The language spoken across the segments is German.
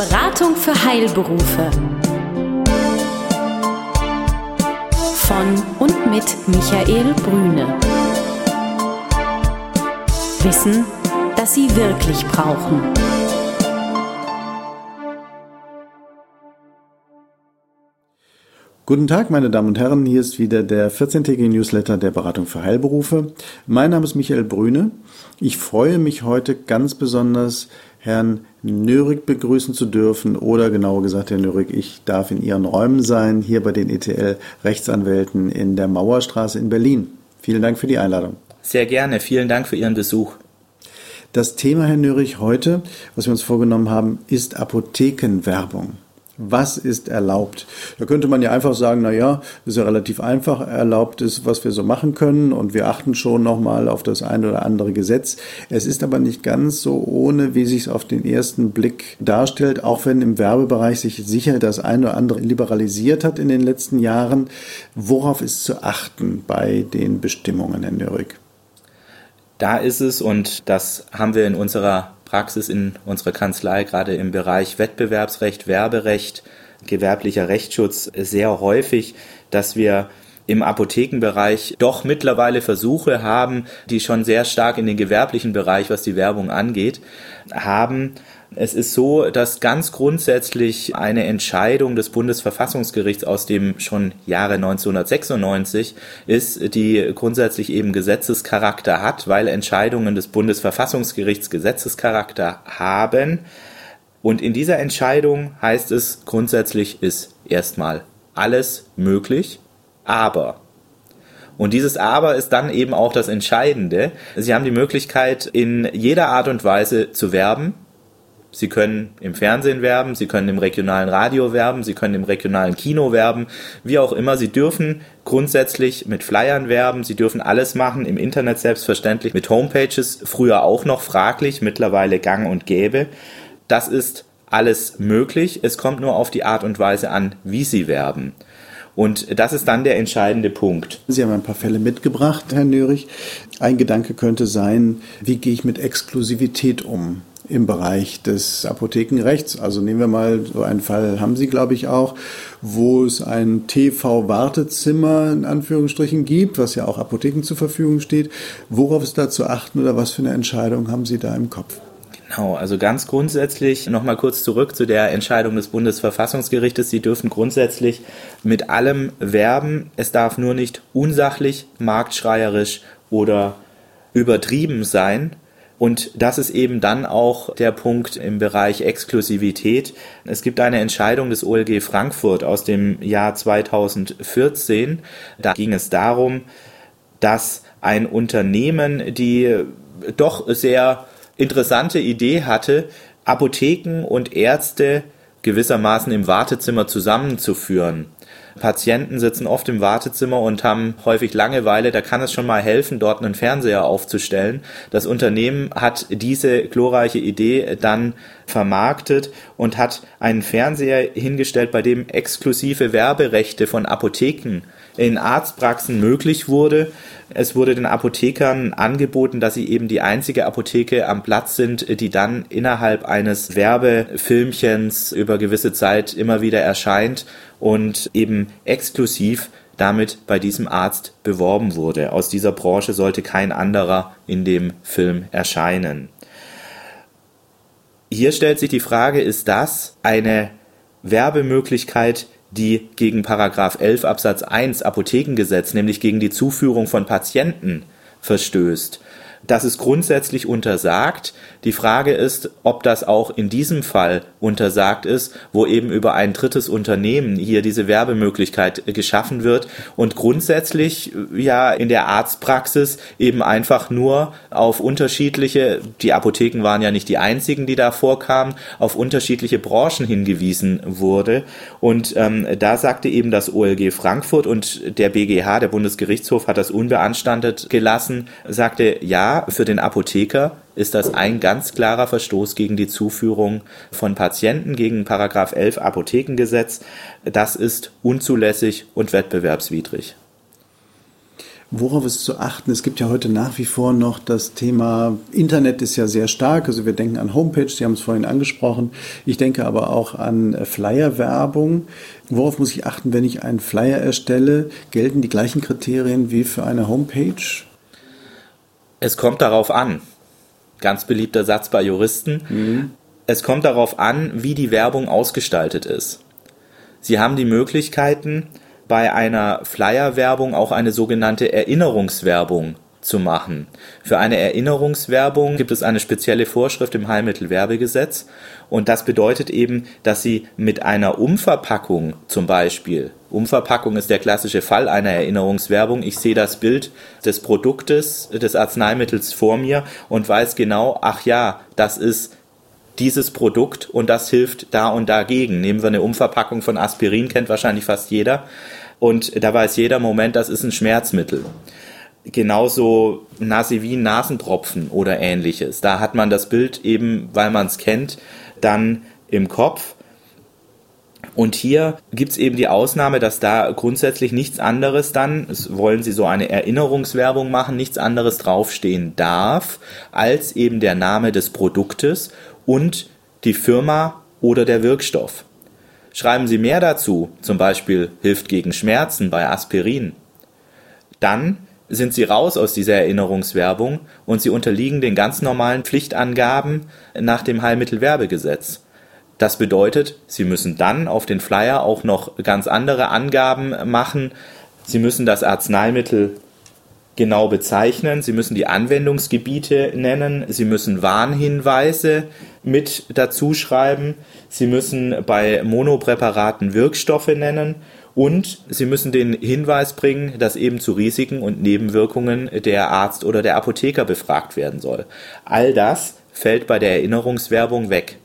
Beratung für Heilberufe. Von und mit Michael Brüne. Wissen, das Sie wirklich brauchen. Guten Tag, meine Damen und Herren. Hier ist wieder der 14-tägige Newsletter der Beratung für Heilberufe. Mein Name ist Michael Brüne. Ich freue mich heute ganz besonders, Herrn Nörig begrüßen zu dürfen oder genauer gesagt, Herr Nörig, ich darf in Ihren Räumen sein, hier bei den ETL Rechtsanwälten in der Mauerstraße in Berlin. Vielen Dank für die Einladung. Sehr gerne. Vielen Dank für Ihren Besuch. Das Thema, Herr Nörig, heute, was wir uns vorgenommen haben, ist Apothekenwerbung. Was ist erlaubt? Da könnte man ja einfach sagen, na ja, ist ja relativ einfach. Erlaubt ist, was wir so machen können und wir achten schon nochmal auf das ein oder andere Gesetz. Es ist aber nicht ganz so ohne, wie sich es auf den ersten Blick darstellt, auch wenn im Werbebereich sich sicher das ein oder andere liberalisiert hat in den letzten Jahren. Worauf ist zu achten bei den Bestimmungen, Herr Nörig? Da ist es, und das haben wir in unserer Praxis in unserer Kanzlei, gerade im Bereich Wettbewerbsrecht, Werberecht, gewerblicher Rechtsschutz, sehr häufig, dass wir im Apothekenbereich doch mittlerweile Versuche haben, die schon sehr stark in den gewerblichen Bereich, was die Werbung angeht, haben, es ist so, dass ganz grundsätzlich eine Entscheidung des Bundesverfassungsgerichts aus dem schon Jahre 1996 ist, die grundsätzlich eben Gesetzescharakter hat, weil Entscheidungen des Bundesverfassungsgerichts Gesetzescharakter haben. Und in dieser Entscheidung heißt es, grundsätzlich ist erstmal alles möglich, aber und dieses Aber ist dann eben auch das Entscheidende. Sie haben die Möglichkeit, in jeder Art und Weise zu werben, Sie können im Fernsehen werben, Sie können im regionalen Radio werben, Sie können im regionalen Kino werben, wie auch immer. Sie dürfen grundsätzlich mit Flyern werben, Sie dürfen alles machen, im Internet selbstverständlich, mit Homepages, früher auch noch fraglich, mittlerweile gang und gäbe. Das ist alles möglich. Es kommt nur auf die Art und Weise an, wie Sie werben. Und das ist dann der entscheidende Punkt. Sie haben ein paar Fälle mitgebracht, Herr Nörig. Ein Gedanke könnte sein, wie gehe ich mit Exklusivität um? Im Bereich des Apothekenrechts. Also nehmen wir mal so einen Fall, haben Sie, glaube ich, auch, wo es ein TV-Wartezimmer in Anführungsstrichen gibt, was ja auch Apotheken zur Verfügung steht. Worauf ist da zu achten oder was für eine Entscheidung haben Sie da im Kopf? Genau, also ganz grundsätzlich nochmal kurz zurück zu der Entscheidung des Bundesverfassungsgerichtes. Sie dürfen grundsätzlich mit allem werben. Es darf nur nicht unsachlich, marktschreierisch oder übertrieben sein. Und das ist eben dann auch der Punkt im Bereich Exklusivität. Es gibt eine Entscheidung des OLG Frankfurt aus dem Jahr 2014. Da ging es darum, dass ein Unternehmen die doch sehr interessante Idee hatte, Apotheken und Ärzte gewissermaßen im Wartezimmer zusammenzuführen. Patienten sitzen oft im Wartezimmer und haben häufig Langeweile. Da kann es schon mal helfen, dort einen Fernseher aufzustellen. Das Unternehmen hat diese glorreiche Idee dann vermarktet und hat einen Fernseher hingestellt, bei dem exklusive Werberechte von Apotheken in Arztpraxen möglich wurde. Es wurde den Apothekern angeboten, dass sie eben die einzige Apotheke am Platz sind, die dann innerhalb eines Werbefilmchens über gewisse Zeit immer wieder erscheint und eben exklusiv damit bei diesem Arzt beworben wurde. Aus dieser Branche sollte kein anderer in dem Film erscheinen. Hier stellt sich die Frage, ist das eine Werbemöglichkeit, die gegen Paragraph 11 Absatz 1 Apothekengesetz, nämlich gegen die Zuführung von Patienten verstößt? Das ist grundsätzlich untersagt. Die Frage ist, ob das auch in diesem Fall untersagt ist, wo eben über ein drittes Unternehmen hier diese Werbemöglichkeit geschaffen wird und grundsätzlich ja in der Arztpraxis eben einfach nur auf unterschiedliche, die Apotheken waren ja nicht die einzigen, die da vorkamen, auf unterschiedliche Branchen hingewiesen wurde. Und ähm, da sagte eben das OLG Frankfurt und der BGH, der Bundesgerichtshof, hat das unbeanstandet gelassen, sagte, ja, für den Apotheker ist das ein ganz klarer Verstoß gegen die Zuführung von Patienten, gegen Paragraph 11 Apothekengesetz. Das ist unzulässig und wettbewerbswidrig. Worauf ist zu achten? Es gibt ja heute nach wie vor noch das Thema Internet ist ja sehr stark. Also wir denken an Homepage, Sie haben es vorhin angesprochen. Ich denke aber auch an Flyer-Werbung. Worauf muss ich achten, wenn ich einen Flyer erstelle? Gelten die gleichen Kriterien wie für eine Homepage? Es kommt darauf an. Ganz beliebter Satz bei Juristen. Mhm. Es kommt darauf an, wie die Werbung ausgestaltet ist. Sie haben die Möglichkeiten, bei einer Flyer-Werbung auch eine sogenannte Erinnerungswerbung zu machen. Für eine Erinnerungswerbung gibt es eine spezielle Vorschrift im Heilmittelwerbegesetz und das bedeutet eben, dass Sie mit einer Umverpackung zum Beispiel, Umverpackung ist der klassische Fall einer Erinnerungswerbung, ich sehe das Bild des Produktes, des Arzneimittels vor mir und weiß genau, ach ja, das ist dieses Produkt und das hilft da und dagegen. Nehmen wir eine Umverpackung von Aspirin, kennt wahrscheinlich fast jeder. Und da weiß jeder Moment, das ist ein Schmerzmittel. Genauso Nasivin, Nasentropfen oder ähnliches. Da hat man das Bild eben, weil man es kennt, dann im Kopf. Und hier gibt es eben die Ausnahme, dass da grundsätzlich nichts anderes dann, wollen Sie so eine Erinnerungswerbung machen, nichts anderes draufstehen darf, als eben der Name des Produktes und die Firma oder der Wirkstoff. Schreiben Sie mehr dazu, zum Beispiel hilft gegen Schmerzen bei Aspirin, dann sind Sie raus aus dieser Erinnerungswerbung und Sie unterliegen den ganz normalen Pflichtangaben nach dem Heilmittelwerbegesetz. Das bedeutet, Sie müssen dann auf den Flyer auch noch ganz andere Angaben machen. Sie müssen das Arzneimittel genau bezeichnen, Sie müssen die Anwendungsgebiete nennen, Sie müssen Warnhinweise mit dazu schreiben, Sie müssen bei Monopräparaten Wirkstoffe nennen und Sie müssen den Hinweis bringen, dass eben zu Risiken und Nebenwirkungen der Arzt oder der Apotheker befragt werden soll. All das fällt bei der Erinnerungswerbung weg.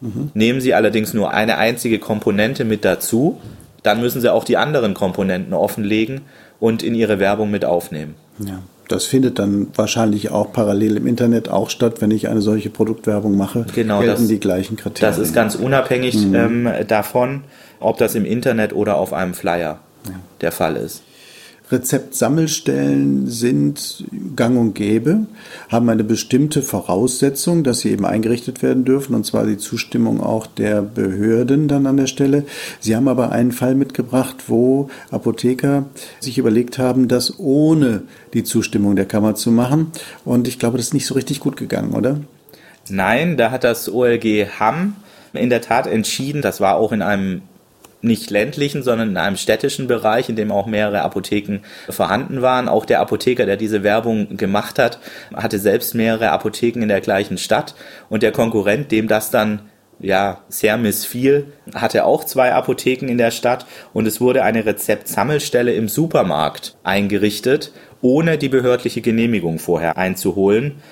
Mhm. Nehmen Sie allerdings nur eine einzige Komponente mit dazu, dann müssen Sie auch die anderen Komponenten offenlegen und in ihre Werbung mit aufnehmen. Ja, das findet dann wahrscheinlich auch parallel im Internet auch statt, wenn ich eine solche Produktwerbung mache. Genau, gelten das, die gleichen Kriterien. Das ist ganz unabhängig mhm. ähm, davon, ob das im Internet oder auf einem Flyer ja. der Fall ist. Rezeptsammelstellen sind gang und gäbe, haben eine bestimmte Voraussetzung, dass sie eben eingerichtet werden dürfen, und zwar die Zustimmung auch der Behörden dann an der Stelle. Sie haben aber einen Fall mitgebracht, wo Apotheker sich überlegt haben, das ohne die Zustimmung der Kammer zu machen. Und ich glaube, das ist nicht so richtig gut gegangen, oder? Nein, da hat das OLG Hamm in der Tat entschieden, das war auch in einem nicht ländlichen, sondern in einem städtischen Bereich, in dem auch mehrere Apotheken vorhanden waren. Auch der Apotheker, der diese Werbung gemacht hat, hatte selbst mehrere Apotheken in der gleichen Stadt. Und der Konkurrent, dem das dann ja, sehr missfiel, hatte auch zwei Apotheken in der Stadt und es wurde eine Rezeptsammelstelle im Supermarkt eingerichtet, ohne die behördliche Genehmigung vorher einzuholen.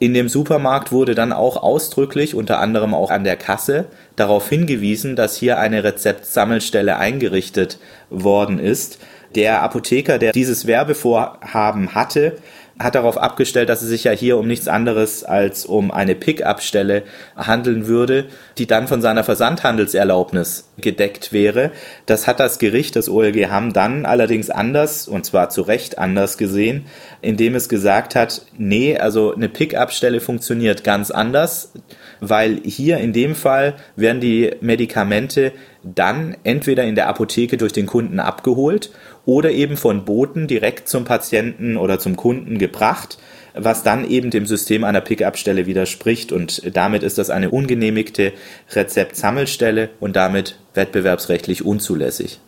In dem Supermarkt wurde dann auch ausdrücklich, unter anderem auch an der Kasse, darauf hingewiesen, dass hier eine Rezeptsammelstelle eingerichtet worden ist. Der Apotheker, der dieses Werbevorhaben hatte, hat darauf abgestellt, dass es sich ja hier um nichts anderes als um eine Pick-up-Stelle handeln würde, die dann von seiner Versandhandelserlaubnis gedeckt wäre. Das hat das Gericht, das OLG Hamm, dann allerdings anders, und zwar zu Recht anders gesehen, indem es gesagt hat, nee, also eine Pick-up-Stelle funktioniert ganz anders, weil hier in dem Fall werden die Medikamente dann entweder in der Apotheke durch den Kunden abgeholt oder eben von Boten direkt zum Patienten oder zum Kunden gebracht, was dann eben dem System einer Pickup-Stelle widerspricht und damit ist das eine ungenehmigte Rezeptsammelstelle und damit wettbewerbsrechtlich unzulässig.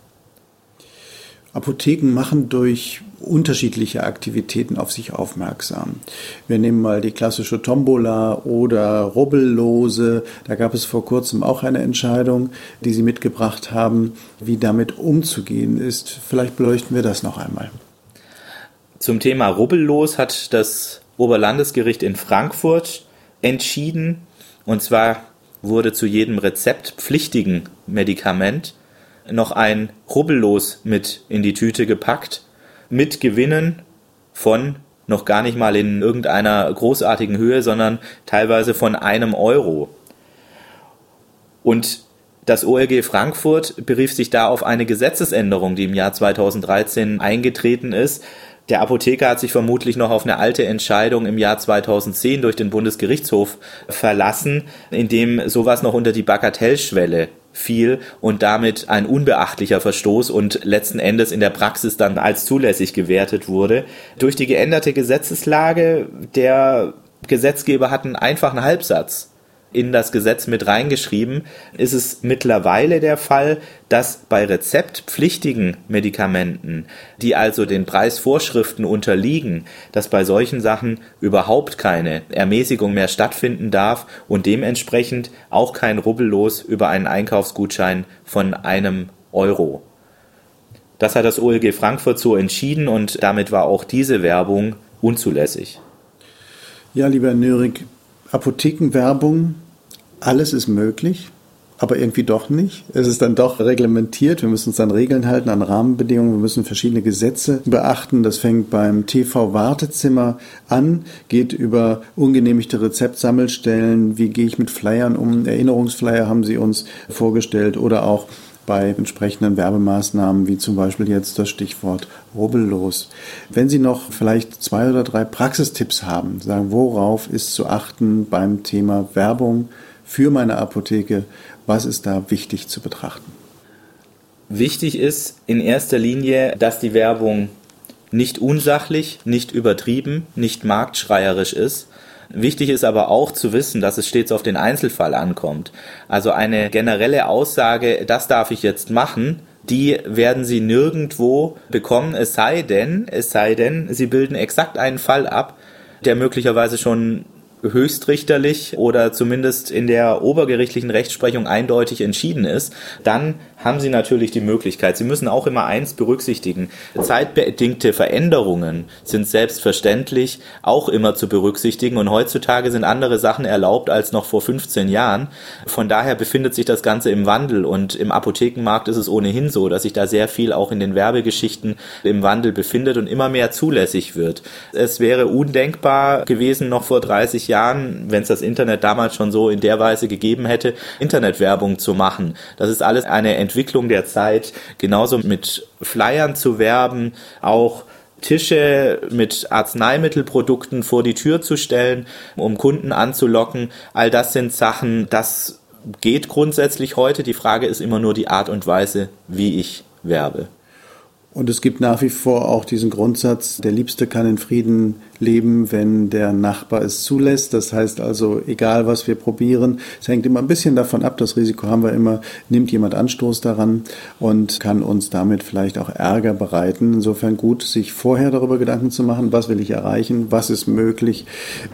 Apotheken machen durch unterschiedliche Aktivitäten auf sich aufmerksam. Wir nehmen mal die klassische Tombola oder Rubbellose. Da gab es vor kurzem auch eine Entscheidung, die Sie mitgebracht haben, wie damit umzugehen ist. Vielleicht beleuchten wir das noch einmal. Zum Thema Rubbellos hat das Oberlandesgericht in Frankfurt entschieden. Und zwar wurde zu jedem rezeptpflichtigen Medikament noch ein Rubbellos mit in die Tüte gepackt, mit Gewinnen von noch gar nicht mal in irgendeiner großartigen Höhe, sondern teilweise von einem Euro. Und Das OLG Frankfurt berief sich da auf eine Gesetzesänderung, die im Jahr 2013 eingetreten ist. Der Apotheker hat sich vermutlich noch auf eine alte Entscheidung im Jahr 2010 durch den Bundesgerichtshof verlassen, in dem sowas noch unter die Bagatellschwelle fiel und damit ein unbeachtlicher Verstoß und letzten Endes in der Praxis dann als zulässig gewertet wurde. Durch die geänderte Gesetzeslage der Gesetzgeber hat einen einfachen Halbsatz in das Gesetz mit reingeschrieben, ist es mittlerweile der Fall, dass bei rezeptpflichtigen Medikamenten, die also den Preisvorschriften unterliegen, dass bei solchen Sachen überhaupt keine Ermäßigung mehr stattfinden darf und dementsprechend auch kein Rubbellos über einen Einkaufsgutschein von einem Euro. Das hat das OLG Frankfurt so entschieden und damit war auch diese Werbung unzulässig. Ja, lieber Nörig, Apothekenwerbung, alles ist möglich, aber irgendwie doch nicht. Es ist dann doch reglementiert. Wir müssen uns an Regeln halten, an Rahmenbedingungen. Wir müssen verschiedene Gesetze beachten. Das fängt beim TV-Wartezimmer an, geht über ungenehmigte Rezeptsammelstellen. Wie gehe ich mit Flyern um? Erinnerungsflyer haben Sie uns vorgestellt oder auch bei entsprechenden Werbemaßnahmen, wie zum Beispiel jetzt das Stichwort rubbellos. Wenn Sie noch vielleicht zwei oder drei Praxistipps haben, sagen, worauf ist zu achten beim Thema Werbung für meine Apotheke, was ist da wichtig zu betrachten? Wichtig ist in erster Linie, dass die Werbung nicht unsachlich, nicht übertrieben, nicht marktschreierisch ist, Wichtig ist aber auch zu wissen, dass es stets auf den Einzelfall ankommt. Also eine generelle Aussage, das darf ich jetzt machen, die werden Sie nirgendwo bekommen, es sei denn, es sei denn, Sie bilden exakt einen Fall ab, der möglicherweise schon höchstrichterlich oder zumindest in der obergerichtlichen Rechtsprechung eindeutig entschieden ist, dann haben Sie natürlich die Möglichkeit. Sie müssen auch immer eins berücksichtigen. Zeitbedingte Veränderungen sind selbstverständlich auch immer zu berücksichtigen und heutzutage sind andere Sachen erlaubt als noch vor 15 Jahren. Von daher befindet sich das Ganze im Wandel und im Apothekenmarkt ist es ohnehin so, dass sich da sehr viel auch in den Werbegeschichten im Wandel befindet und immer mehr zulässig wird. Es wäre undenkbar gewesen noch vor 30 Jahren, wenn es das Internet damals schon so in der Weise gegeben hätte, Internetwerbung zu machen. Das ist alles eine Entwicklung Entwicklung der Zeit, genauso mit Flyern zu werben, auch Tische mit Arzneimittelprodukten vor die Tür zu stellen, um Kunden anzulocken. All das sind Sachen, das geht grundsätzlich heute. Die Frage ist immer nur die Art und Weise, wie ich werbe. Und es gibt nach wie vor auch diesen Grundsatz, der Liebste kann in Frieden leben, wenn der Nachbar es zulässt. Das heißt also, egal was wir probieren, es hängt immer ein bisschen davon ab, das Risiko haben wir immer, nimmt jemand Anstoß daran und kann uns damit vielleicht auch Ärger bereiten. Insofern gut, sich vorher darüber Gedanken zu machen, was will ich erreichen, was ist möglich,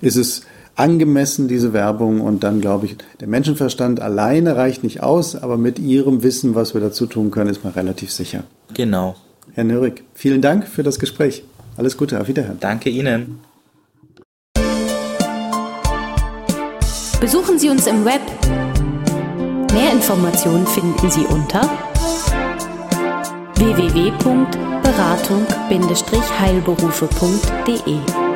ist es angemessen, diese Werbung. Und dann glaube ich, der Menschenverstand alleine reicht nicht aus, aber mit ihrem Wissen, was wir dazu tun können, ist man relativ sicher. Genau. Herr Nörig, vielen Dank für das Gespräch. Alles Gute, auf Wiederhören. Danke Ihnen. Besuchen Sie uns im Web. Mehr Informationen finden Sie unter www.beratung-heilberufe.de